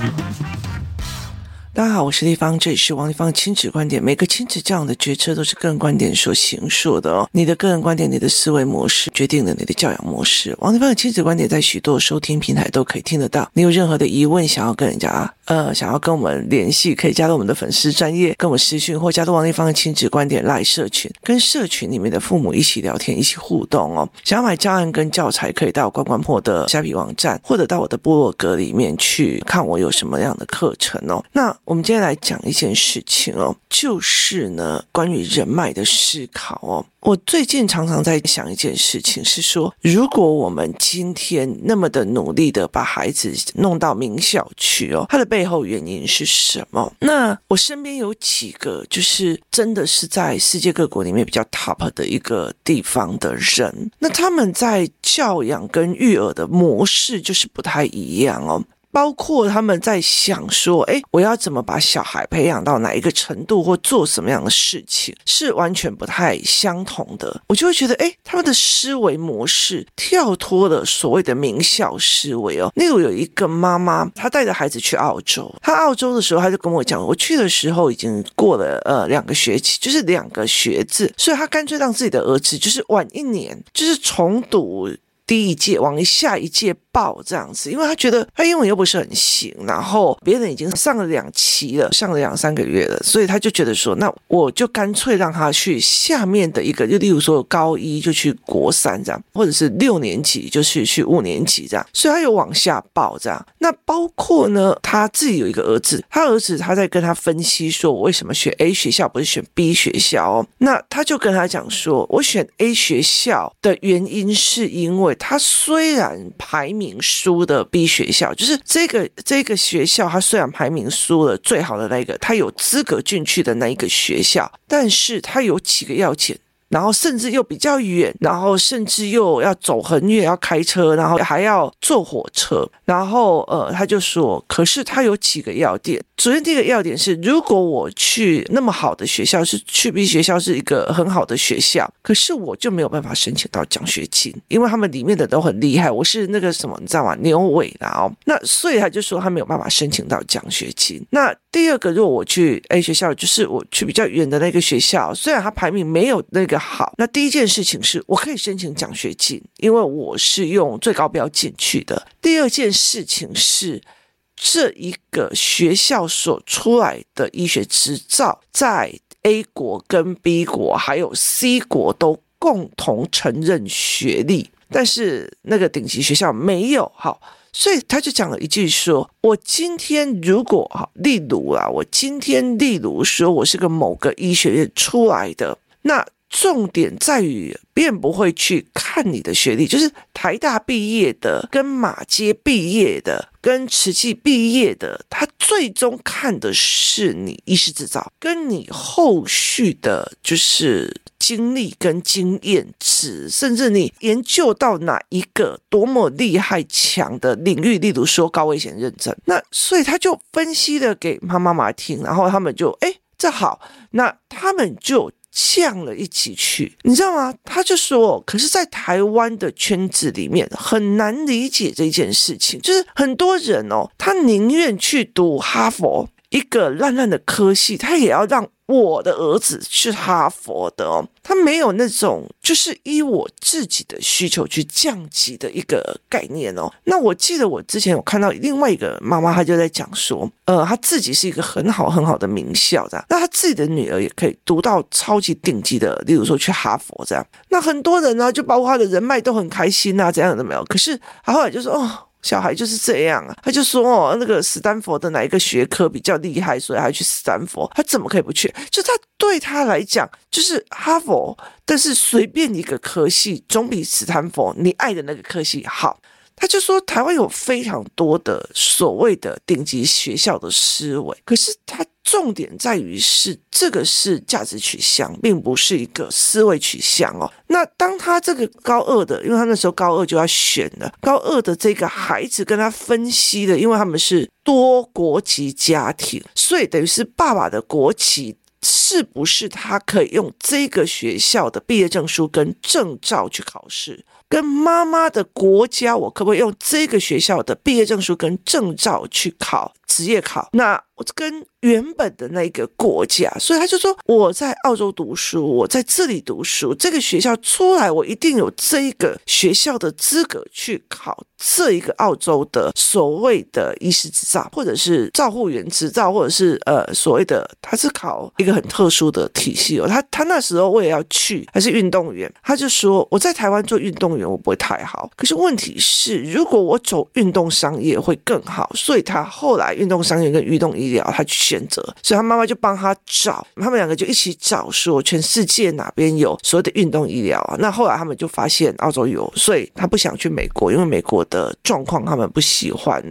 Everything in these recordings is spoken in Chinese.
Mm-hmm. 大家好，我是丽芳，这里是王立芳亲子观点。每个亲子这样的决策都是个人观点所形塑的哦。你的个人观点，你的思维模式决定了你的教养模式。王立芳的亲子观点在许多收听平台都可以听得到。你有任何的疑问，想要跟人家呃，想要跟我们联系，可以加入我们的粉丝专业，跟我们私讯，或加入王立芳的亲子观点 LINE 社群，跟社群里面的父母一起聊天，一起互动哦。想要买教案跟教材，可以到关关破的虾皮网站，或者到我的部落格里面去看我有什么样的课程哦。那我们今天来讲一件事情哦，就是呢，关于人脉的思考哦。我最近常常在想一件事情，是说，如果我们今天那么的努力的把孩子弄到名校去哦，他的背后原因是什么？那我身边有几个，就是真的是在世界各国里面比较 top 的一个地方的人，那他们在教养跟育儿的模式就是不太一样哦。包括他们在想说，诶，我要怎么把小孩培养到哪一个程度，或做什么样的事情，是完全不太相同的。我就会觉得，诶，他们的思维模式跳脱了所谓的名校思维哦。例如有一个妈妈，她带着孩子去澳洲，她澳洲的时候，她就跟我讲，我去的时候已经过了呃两个学期，就是两个学制，所以她干脆让自己的儿子就是晚一年，就是重读。第一届往下一届报这样子，因为他觉得他英文又不是很行，然后别人已经上了两期了，上了两三个月了，所以他就觉得说，那我就干脆让他去下面的一个，就例如说高一就去国三这样，或者是六年级就去去五年级这样，所以他有往下报这样。那包括呢，他自己有一个儿子，他儿子他在跟他分析说，我为什么选 A 学校不是选 B 学校哦？那他就跟他讲说，我选 A 学校的原因是因为。他虽然排名输的 B 学校，就是这个这个学校，他虽然排名输了最好的那个，他有资格进去的那一个学校，但是他有几个要件。然后甚至又比较远，然后甚至又要走很远，要开车，然后还要坐火车。然后呃，他就说，可是他有几个要点。首先第一个要点是，如果我去那么好的学校，是去 B 学校是一个很好的学校，可是我就没有办法申请到奖学金，因为他们里面的都很厉害。我是那个什么，你知道吗？牛尾的哦。那所以他就说他没有办法申请到奖学金。那第二个，如果我去 A 学校，就是我去比较远的那个学校，虽然他排名没有那个。好，那第一件事情是我可以申请奖学金，因为我是用最高标进去的。第二件事情是，这一个学校所出来的医学执照，在 A 国跟 B 国还有 C 国都共同承认学历，但是那个顶级学校没有。哈，所以他就讲了一句说：“我今天如果哈，例如啊，我今天例如说我是个某个医学院出来的，那。”重点在于，便不会去看你的学历，就是台大毕业的、跟马街毕业的、跟慈济毕业的，他最终看的是你医师执照，跟你后续的，就是经历跟经验值，甚至你研究到哪一个多么厉害强的领域，例如说高危险认证，那所以他就分析了给他妈妈听，然后他们就哎，这好，那他们就。像了一起去，你知道吗？他就说，可是，在台湾的圈子里面很难理解这件事情，就是很多人哦，他宁愿去读哈佛一个烂烂的科系，他也要让。我的儿子是哈佛的哦，他没有那种就是依我自己的需求去降级的一个概念哦。那我记得我之前有看到另外一个妈妈，她就在讲说，呃，她自己是一个很好很好的名校的，那她自己的女儿也可以读到超级顶级的，例如说去哈佛这样。那很多人呢，就包括他的人脉都很开心啊，这样的没有。可是他后来就说哦。小孩就是这样啊，他就说哦，那个斯坦福的哪一个学科比较厉害，所以他去斯坦福，他怎么可以不去？就他对他来讲，就是哈佛，但是随便一个科系总比斯坦福你爱的那个科系好。他就说，台湾有非常多的所谓的顶级学校的思维，可是他重点在于是这个是价值取向，并不是一个思维取向哦。那当他这个高二的，因为他那时候高二就要选了，高二的这个孩子跟他分析的，因为他们是多国籍家庭，所以等于是爸爸的国籍是不是他可以用这个学校的毕业证书跟证照去考试？跟妈妈的国家，我可不可以用这个学校的毕业证书跟证照去考职业考，那我跟原本的那个国家，所以他就说我在澳洲读书，我在这里读书，这个学校出来，我一定有这一个学校的资格去考这一个澳洲的所谓的医师执照，或者是照护员执照，或者是呃所谓的他是考一个很特殊的体系哦。他他那时候我也要去，还是运动员，他就说我在台湾做运动员我不会太好，可是问题是如果我走运动商业会更好，所以他后来运动商业跟运动医疗他去。选择，所以他妈妈就帮他找，他们两个就一起找，说全世界哪边有所谓的运动医疗啊？那后来他们就发现澳洲有，所以他不想去美国，因为美国的状况他们不喜欢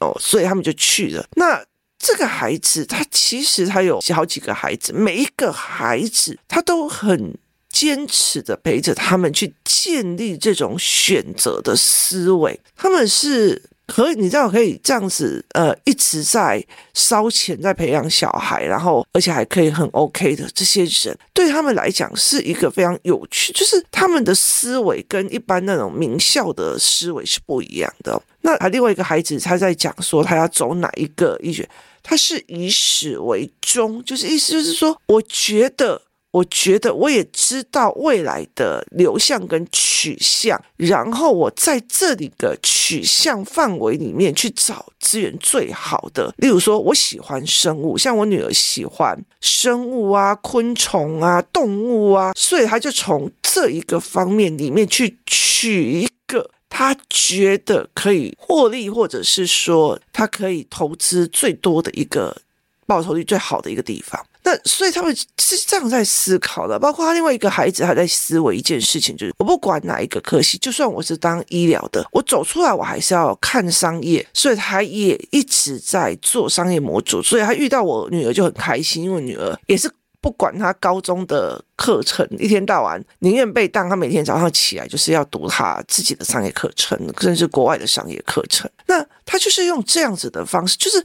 哦，所以他们就去了。那这个孩子，他其实他有好几个孩子，每一个孩子他都很坚持的陪着他们去建立这种选择的思维，他们是。可以，你知道可以这样子，呃，一直在烧钱在培养小孩，然后而且还可以很 OK 的这些人，对他们来讲是一个非常有趣，就是他们的思维跟一般那种名校的思维是不一样的。那他另外一个孩子他在讲说他要走哪一个医学，他是以始为终，就是意思就是说，我觉得。我觉得我也知道未来的流向跟取向，然后我在这里的取向范围里面去找资源最好的。例如说，我喜欢生物，像我女儿喜欢生物啊、昆虫啊、动物啊，所以她就从这一个方面里面去取一个她觉得可以获利，或者是说她可以投资最多的一个报酬率最好的一个地方。那所以他们是这样在思考的，包括他另外一个孩子，他在思维一件事情，就是我不管哪一个科系，就算我是当医疗的，我走出来我还是要看商业，所以他也一直在做商业模组，所以他遇到我女儿就很开心，因为女儿也是不管他高中的课程，一天到晚宁愿被当，他每天早上起来就是要读他自己的商业课程，甚至国外的商业课程，那他就是用这样子的方式，就是。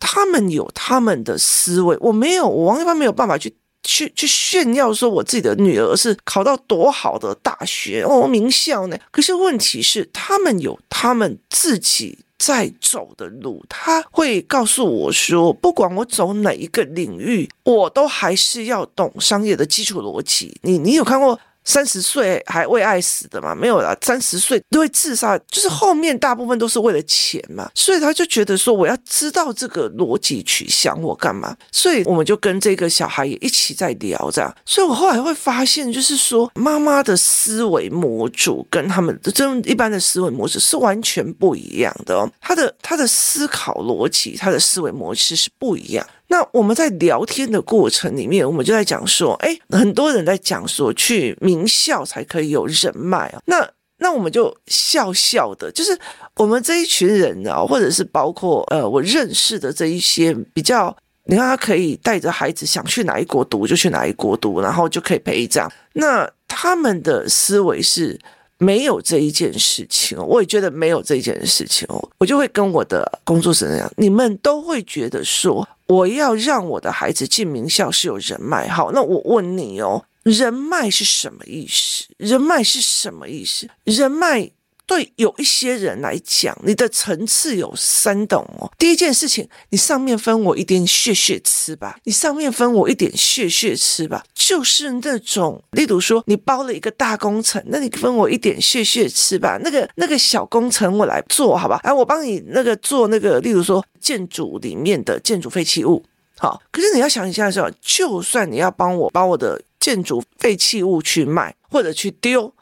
他们有他们的思维，我没有，我王一帆没有办法去去去炫耀说我自己的女儿是考到多好的大学哦，名校呢。可是问题是，他们有他们自己在走的路，他会告诉我说，不管我走哪一个领域，我都还是要懂商业的基础逻辑。你你有看过？三十岁还为爱死的嘛？没有啦，三十岁都会自杀，就是后面大部分都是为了钱嘛。所以他就觉得说，我要知道这个逻辑取向，我干嘛？所以我们就跟这个小孩也一起在聊这样。所以我后来会发现，就是说妈妈的思维模组跟他们的这种一般的思维模式是完全不一样的哦。他的他的思考逻辑，他的思维模式是不一样。那我们在聊天的过程里面，我们就在讲说，哎，很多人在讲说去名校才可以有人脉啊。那那我们就笑笑的，就是我们这一群人啊，或者是包括呃我认识的这一些比较，你看他可以带着孩子想去哪一国读就去哪一国读，然后就可以陪这样。那他们的思维是没有这一件事情，我也觉得没有这一件事情哦，我就会跟我的工作室那样，你们都会觉得说。我要让我的孩子进名校是有人脉，好，那我问你哦，人脉是什么意思？人脉是什么意思？人脉。对有一些人来讲，你的层次有三等哦。第一件事情，你上面分我一点血血吃吧，你上面分我一点血血吃吧，就是那种，例如说你包了一个大工程，那你分我一点血血吃吧。那个那个小工程我来做好吧，哎，我帮你那个做那个，例如说建筑里面的建筑废弃物，好。可是你要想一下的时候，就算你要帮我把我的建筑废弃物去卖或者去丢。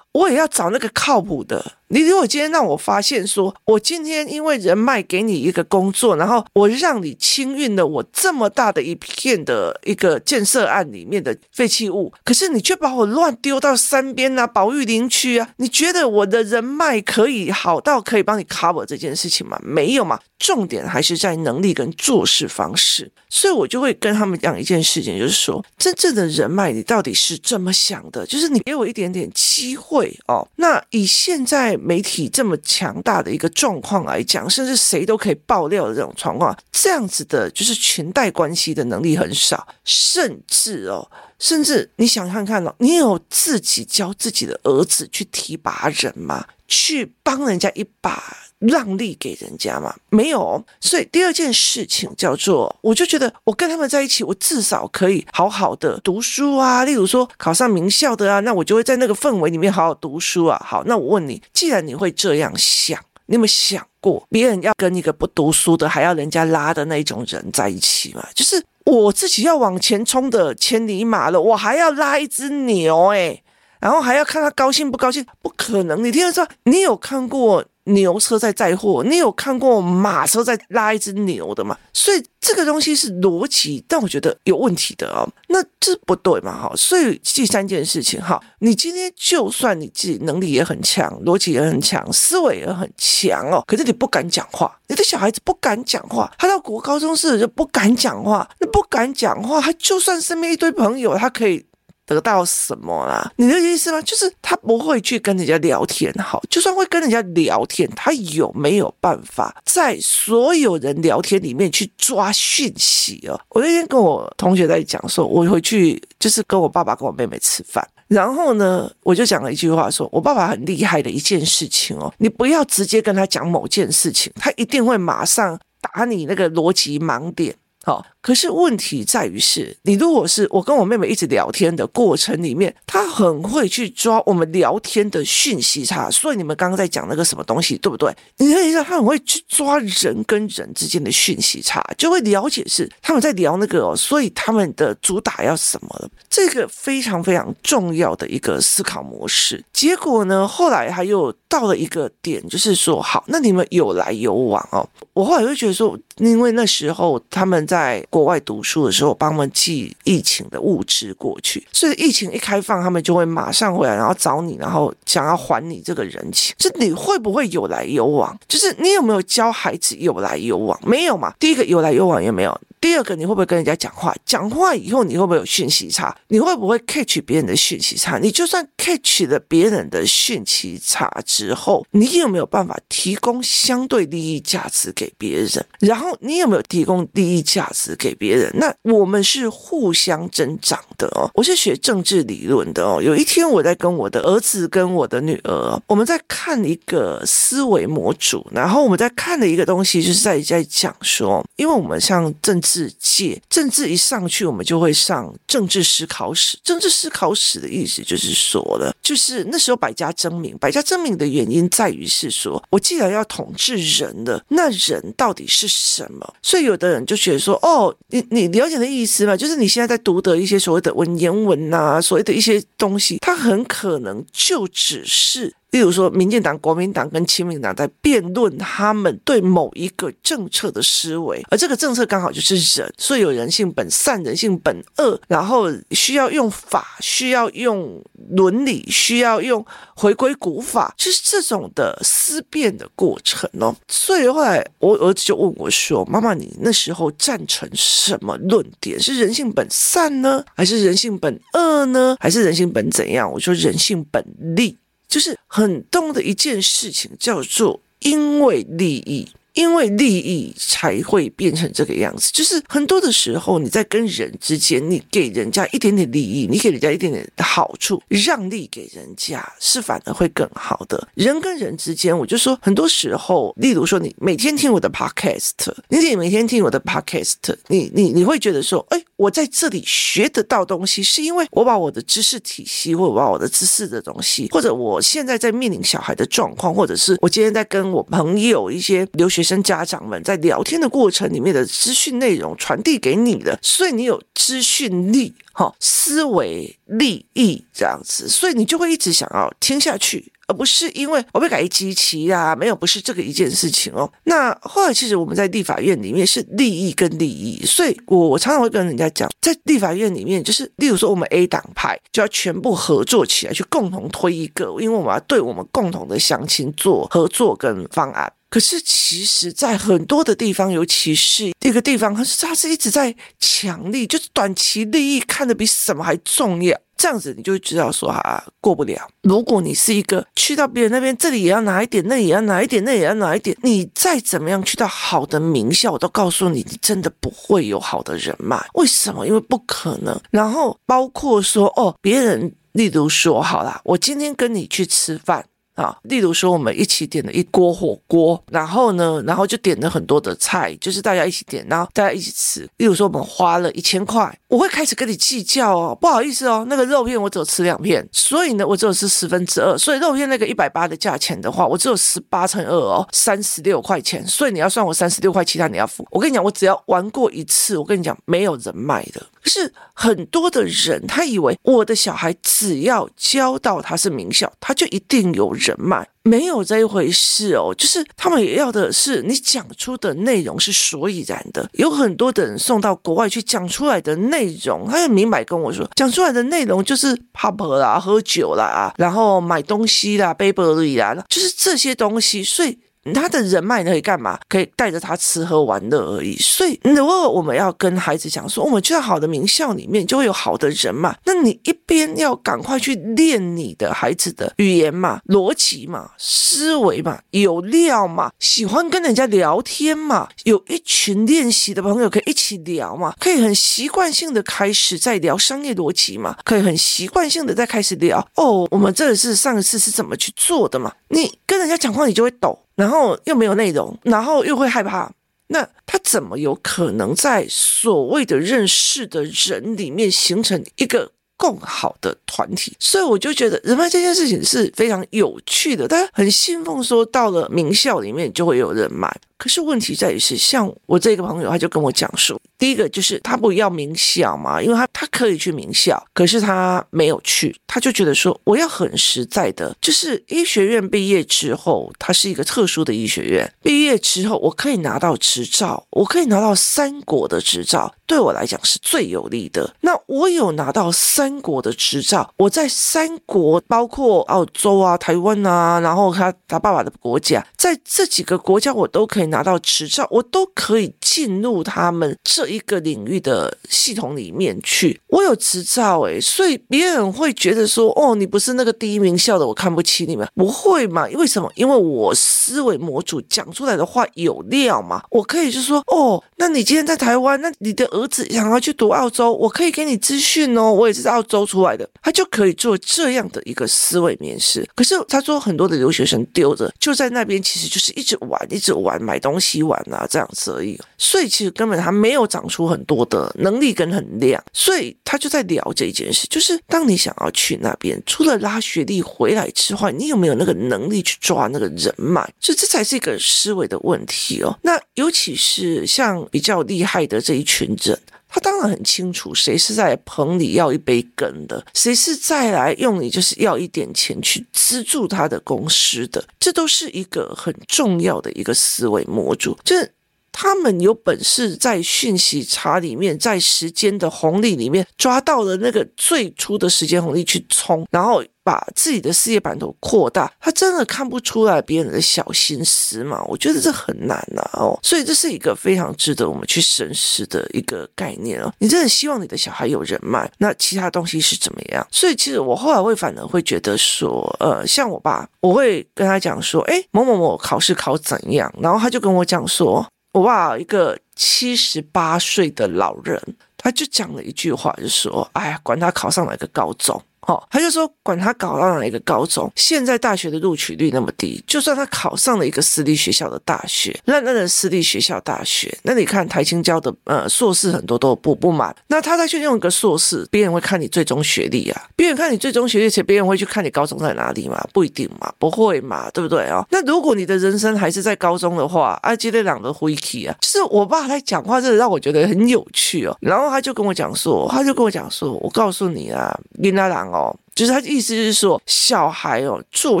我也要找那个靠谱的。你如果今天让我发现说，我今天因为人脉给你一个工作，然后我让你清运了我这么大的一片的一个建设案里面的废弃物，可是你却把我乱丢到山边啊、保育林区啊，你觉得我的人脉可以好到可以帮你 cover 这件事情吗？没有嘛。重点还是在能力跟做事方式。所以我就会跟他们讲一件事情，就是说，真正的人脉你到底是怎么想的？就是你给我一点点机会。哦，那以现在媒体这么强大的一个状况来讲，甚至谁都可以爆料的这种状况，这样子的就是裙带关系的能力很少，甚至哦，甚至你想看看哦，你有自己教自己的儿子去提拔人吗？去帮人家一把，让利给人家吗？没有。所以第二件事情叫做，我就觉得我跟他们在一起，我至少可以好好的读书啊。例如说考上名校的啊，那我就会在那个氛围里面好好读书啊。好，那我问你，既然你会这样想，你有没有想过，别人要跟一个不读书的，还要人家拉的那种人在一起吗？就是我自己要往前冲的千里马了，我还要拉一只牛诶、然后还要看他高兴不高兴，不可能。你听得说，你有看过牛车在载货，你有看过马车在拉一只牛的吗？所以这个东西是逻辑，但我觉得有问题的哦。那这不对嘛？哈，所以第三件事情哈，你今天就算你自己能力也很强，逻辑也很强，思维也很强哦，可是你不敢讲话，你的小孩子不敢讲话，他到国高中时就不敢讲话，那敢讲话，他就算身边一堆朋友，他可以。得到什么啦？你的意思吗？就是他不会去跟人家聊天，好，就算会跟人家聊天，他有没有办法在所有人聊天里面去抓讯息哦？我那天跟我同学在讲说，我回去就是跟我爸爸跟我妹妹吃饭，然后呢，我就讲了一句话，说我爸爸很厉害的一件事情哦，你不要直接跟他讲某件事情，他一定会马上打你那个逻辑盲点。好，可是问题在于是，你如果是我跟我妹妹一直聊天的过程里面，她很会去抓我们聊天的讯息差，所以你们刚刚在讲那个什么东西，对不对？你可以说她很会去抓人跟人之间的讯息差，就会了解是他们在聊那个哦，所以他们的主打要什么了，这个非常非常重要的一个思考模式。结果呢，后来他又到了一个点，就是说，好，那你们有来有往哦。我后来会觉得说，因为那时候他们在国外读书的时候，帮我们寄疫情的物资过去，所以疫情一开放，他们就会马上回来，然后找你，然后想要还你这个人情。就你会不会有来有往？就是你有没有教孩子有来有往？没有嘛？第一个有来有往也没有。第二个，你会不会跟人家讲话？讲话以后，你会不会有讯息差？你会不会 catch 别人的讯息差？你就算 catch 了别人的讯息差之后，你有没有办法提供相对利益价值给别人？然后你有没有提供利益价值给别人？那我们是互相增长的哦。我是学政治理论的哦。有一天我在跟我的儿子跟我的女儿，我们在看一个思维模组，然后我们在看的一个东西，就是在在讲说，因为我们像政治。世界政治一上去，我们就会上政治思考史。政治思考史的意思就是说了，就是那时候百家争鸣。百家争鸣的原因在于是说，我既然要统治人了，那人到底是什么？所以有的人就觉得说，哦，你你了解的意思吗？就是你现在在读的一些所谓的文言文呐、啊，所谓的一些东西，它很可能就只是。例如说，民进党、国民党跟亲民党在辩论他们对某一个政策的思维，而这个政策刚好就是人，所以有人性本善、人性本恶，然后需要用法，需要用伦理，需要用回归古法，就是这种的思辨的过程哦。所以后来我儿子就问我说：“妈妈，你那时候赞成什么论点？是人性本善呢，还是人性本恶呢，还是人性本怎样？”我说：“人性本利。”就是很动的一件事情，叫做因为利益。因为利益才会变成这个样子，就是很多的时候你在跟人之间，你给人家一点点利益，你给人家一点点的好处，让利给人家是反而会更好的。人跟人之间，我就说很多时候，例如说你每天听我的 podcast，你得每天听我的 podcast，你你你会觉得说，哎，我在这里学得到东西，是因为我把我的知识体系，或我把我的知识的东西，或者我现在在面临小孩的状况，或者是我今天在跟我朋友一些留学。学生家长们在聊天的过程里面的资讯内容传递给你的，所以你有资讯力、哈思维利益这样子，所以你就会一直想要听下去，而不是因为我被改机器呀，没有，不是这个一件事情哦。那后来其实我们在立法院里面是利益跟利益，所以我我常常会跟人家讲，在立法院里面，就是例如说我们 A 党派就要全部合作起来，去共同推一个，因为我们要对我们共同的乡亲做合作跟方案。可是，其实，在很多的地方，尤其是一个地方，它是他是一直在强力，就是短期利益看得比什么还重要。这样子你就知道说啊，过不了。如果你是一个去到别人那边，这里也要拿一点，那里也要拿一点，那也要拿一点，你再怎么样去到好的名校，我都告诉你，你真的不会有好的人脉。为什么？因为不可能。然后包括说哦，别人，例如说好啦，我今天跟你去吃饭。啊，例如说，我们一起点了一锅火锅，然后呢，然后就点了很多的菜，就是大家一起点，然后大家一起吃。例如说，我们花了一千块，我会开始跟你计较哦，不好意思哦，那个肉片我只有吃两片，所以呢，我只有吃十分之二，所以肉片那个一百八的价钱的话，我只有十八乘二哦，三十六块钱，所以你要算我三十六块，其他你要付。我跟你讲，我只要玩过一次，我跟你讲，没有人脉的。是很多的人，他以为我的小孩只要教到他是名校，他就一定有人脉。没有这一回事哦，就是他们也要的是你讲出的内容是所以然的。有很多的人送到国外去讲出来的内容，他就明白跟我说，讲出来的内容就是 pub 啦、喝酒啦，然后买东西啦、背包里啦，就是这些东西，所以。他的人脉可以干嘛？可以带着他吃喝玩乐而已。所以，如果我们要跟孩子讲说，我们去到好的名校里面就会有好的人嘛，那你一边要赶快去练你的孩子的语言嘛、逻辑嘛、思维嘛、有料嘛，喜欢跟人家聊天嘛，有一群练习的朋友可以一起聊嘛，可以很习惯性的开始在聊商业逻辑嘛，可以很习惯性的再开始聊哦，我们这个是上一次是怎么去做的嘛？你跟人家讲话，你就会抖。然后又没有内容，然后又会害怕，那他怎么有可能在所谓的认识的人里面形成一个更好的团体？所以我就觉得人脉这件事情是非常有趣的，大家很信奉说到了名校里面就会有人脉。可是问题在于是，像我这个朋友，他就跟我讲说，第一个就是他不要名校嘛，因为他他可以去名校，可是他没有去，他就觉得说，我要很实在的，就是医学院毕业之后，它是一个特殊的医学院，毕业之后我可以拿到执照，我可以拿到三国的执照，对我来讲是最有利的。那我有拿到三国的执照，我在三国，包括澳洲啊、台湾啊，然后他他爸爸的国家，在这几个国家我都可以。拿到执照，我都可以进入他们这一个领域的系统里面去。我有执照诶，所以别人会觉得说：“哦，你不是那个第一名校的，我看不起你们。”不会嘛？为什么？因为我思维模组讲出来的话有料嘛。我可以就说：“哦，那你今天在台湾，那你的儿子想要去读澳洲，我可以给你资讯哦。我也是在澳洲出来的，他就可以做这样的一个思维面试。可是他说很多的留学生丢着就在那边，其实就是一直玩，一直玩，买东西玩啊，这样子而已，所以其实根本他没有长出很多的能力跟很亮，所以他就在聊这件事，就是当你想要去那边，除了拉学历回来之外，你有没有那个能力去抓那个人脉？所以这才是一个思维的问题哦。那尤其是像比较厉害的这一群人，他当然很清楚谁是在棚里要一杯羹的，谁是再来用你就是要一点钱去资助他的公司的，这都是一个很重要的一个思维模组，就是。他们有本事在讯息差里面，在时间的红利里面抓到了那个最初的时间红利去冲，然后把自己的事业版图扩大。他真的看不出来别人的小心思嘛？我觉得这很难呐哦，所以这是一个非常值得我们去深思的一个概念哦。你真的希望你的小孩有人脉，那其他东西是怎么样？所以其实我后来会反而会觉得说，呃，像我爸，我会跟他讲说，哎，某某某考试考怎样？然后他就跟我讲说。我爸一个七十八岁的老人，他就讲了一句话，就说：“哎呀，管他考上哪个高中。”哦，他就说，管他考到哪一个高中，现在大学的录取率那么低，就算他考上了一个私立学校的大学，那那个私立学校大学，那你看台清教的呃硕士很多都补不满，那他再去用一个硕士，别人会看你最终学历啊，别人看你最终学历，且别人会去看你高中在哪里嘛？不一定嘛，不会嘛，对不对啊？那如果你的人生还是在高中的话，啊，接着两个回忆啊，就是我爸在讲话，真的让我觉得很有趣哦。然后他就跟我讲说，他就跟我讲说，我告诉你啊，林大朗。哦，就是他意思是说，小孩哦，做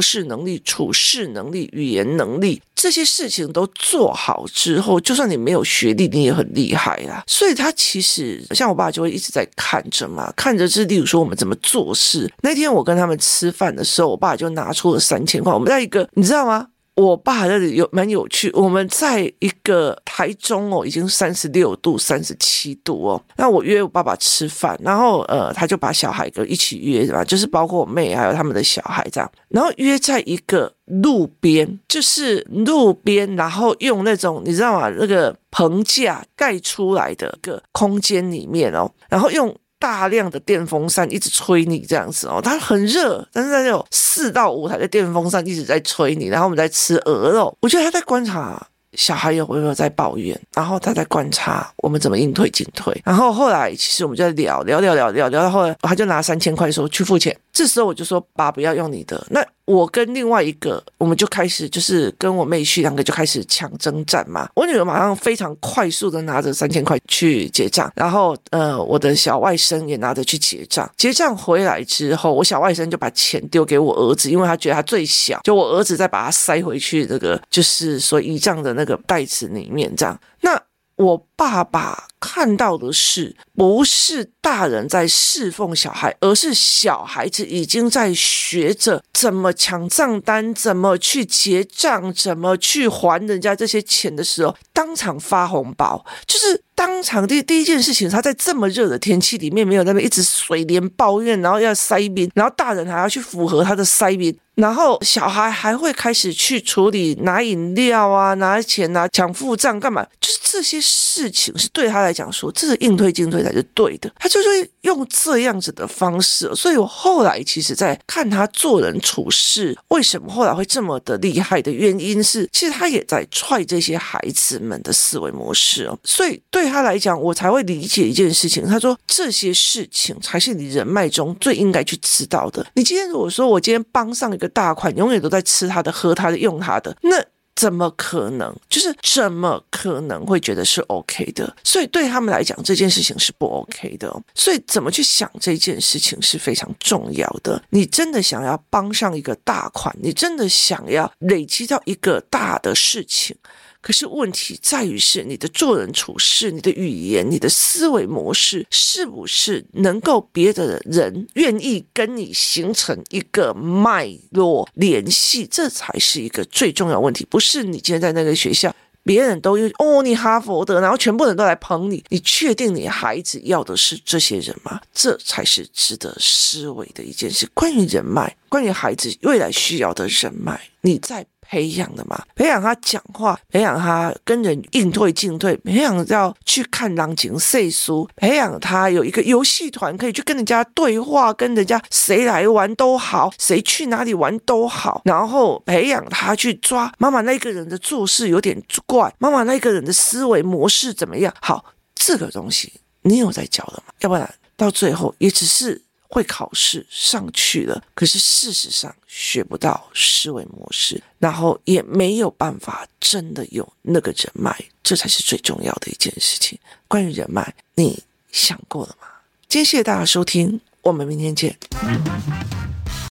事能力、处事能力、语言能力这些事情都做好之后，就算你没有学历，你也很厉害啦。所以他其实像我爸就会一直在看着嘛，看着是例如说我们怎么做事。那天我跟他们吃饭的时候，我爸就拿出了三千块，我们在一个你知道吗？我爸那里有蛮有趣，我们在一个台中哦，已经三十六度、三十七度哦。那我约我爸爸吃饭，然后呃，他就把小孩跟一起约是吧？就是包括我妹还有他们的小孩这样，然后约在一个路边，就是路边，然后用那种你知道吗？那个棚架盖出来的一个空间里面哦，然后用。大量的电风扇一直吹你这样子哦，它很热，但是它有四到五台的电风扇一直在吹你，然后我们在吃鹅肉，我觉得他在观察小孩有没有在抱怨，然后他在观察我们怎么应退进退，然后后来其实我们就在聊聊聊聊聊聊到后来，他就拿三千块说去付钱，这时候我就说爸不要用你的。那。我跟另外一个，我们就开始就是跟我妹婿两个就开始抢征战嘛。我女儿马上非常快速的拿着三千块去结账，然后呃，我的小外甥也拿着去结账。结账回来之后，我小外甥就把钱丢给我儿子，因为他觉得他最小，就我儿子再把他塞回去那个就是说遗账的那个袋子里面这样。那我爸爸看到的是，不是大人在侍奉小孩，而是小孩子已经在学着怎么抢账单，怎么去结账，怎么去还人家这些钱的时候，当场发红包，就是当场第第一件事情。他在这么热的天气里面，没有那边一直水连抱怨，然后要塞冰，然后大人还要去符合他的塞冰，然后小孩还会开始去处理拿饮料啊、拿钱啊、抢付账干嘛，就是这些事情是对他来讲说，这是应退进退才是对的。他就是用这样子的方式，所以我后来其实在看他做人处事，为什么后来会这么的厉害的原因是，其实他也在踹这些孩子们的思维模式哦。所以对他来讲，我才会理解一件事情。他说这些事情才是你人脉中最应该去知道的。你今天如果说我今天帮上个大款，永远都在吃他的、喝他的、用他的，那。怎么可能？就是怎么可能会觉得是 OK 的？所以对他们来讲，这件事情是不 OK 的。所以怎么去想这件事情是非常重要的。你真的想要帮上一个大款，你真的想要累积到一个大的事情。可是问题在于是你的做人处事、你的语言、你的思维模式，是不是能够别的人愿意跟你形成一个脉络联系？这才是一个最重要问题。不是你今天在那个学校，别人都有哦，你哈佛的，然后全部人都来捧你，你确定你孩子要的是这些人吗？这才是值得思维的一件事。关于人脉，关于孩子未来需要的人脉，你在。培养的吗，培养他讲话，培养他跟人应对进退，培养要去看狼情世事，培养他有一个游戏团可以去跟人家对话，跟人家谁来玩都好，谁去哪里玩都好，然后培养他去抓妈妈那个人的做事有点怪，妈妈那个人的思维模式怎么样？好，这个东西你有在教的吗？要不然到最后也只是。会考试上去了，可是事实上学不到思维模式，然后也没有办法真的有那个人脉，这才是最重要的一件事情。关于人脉，你想过了吗？今天谢谢大家收听，我们明天见。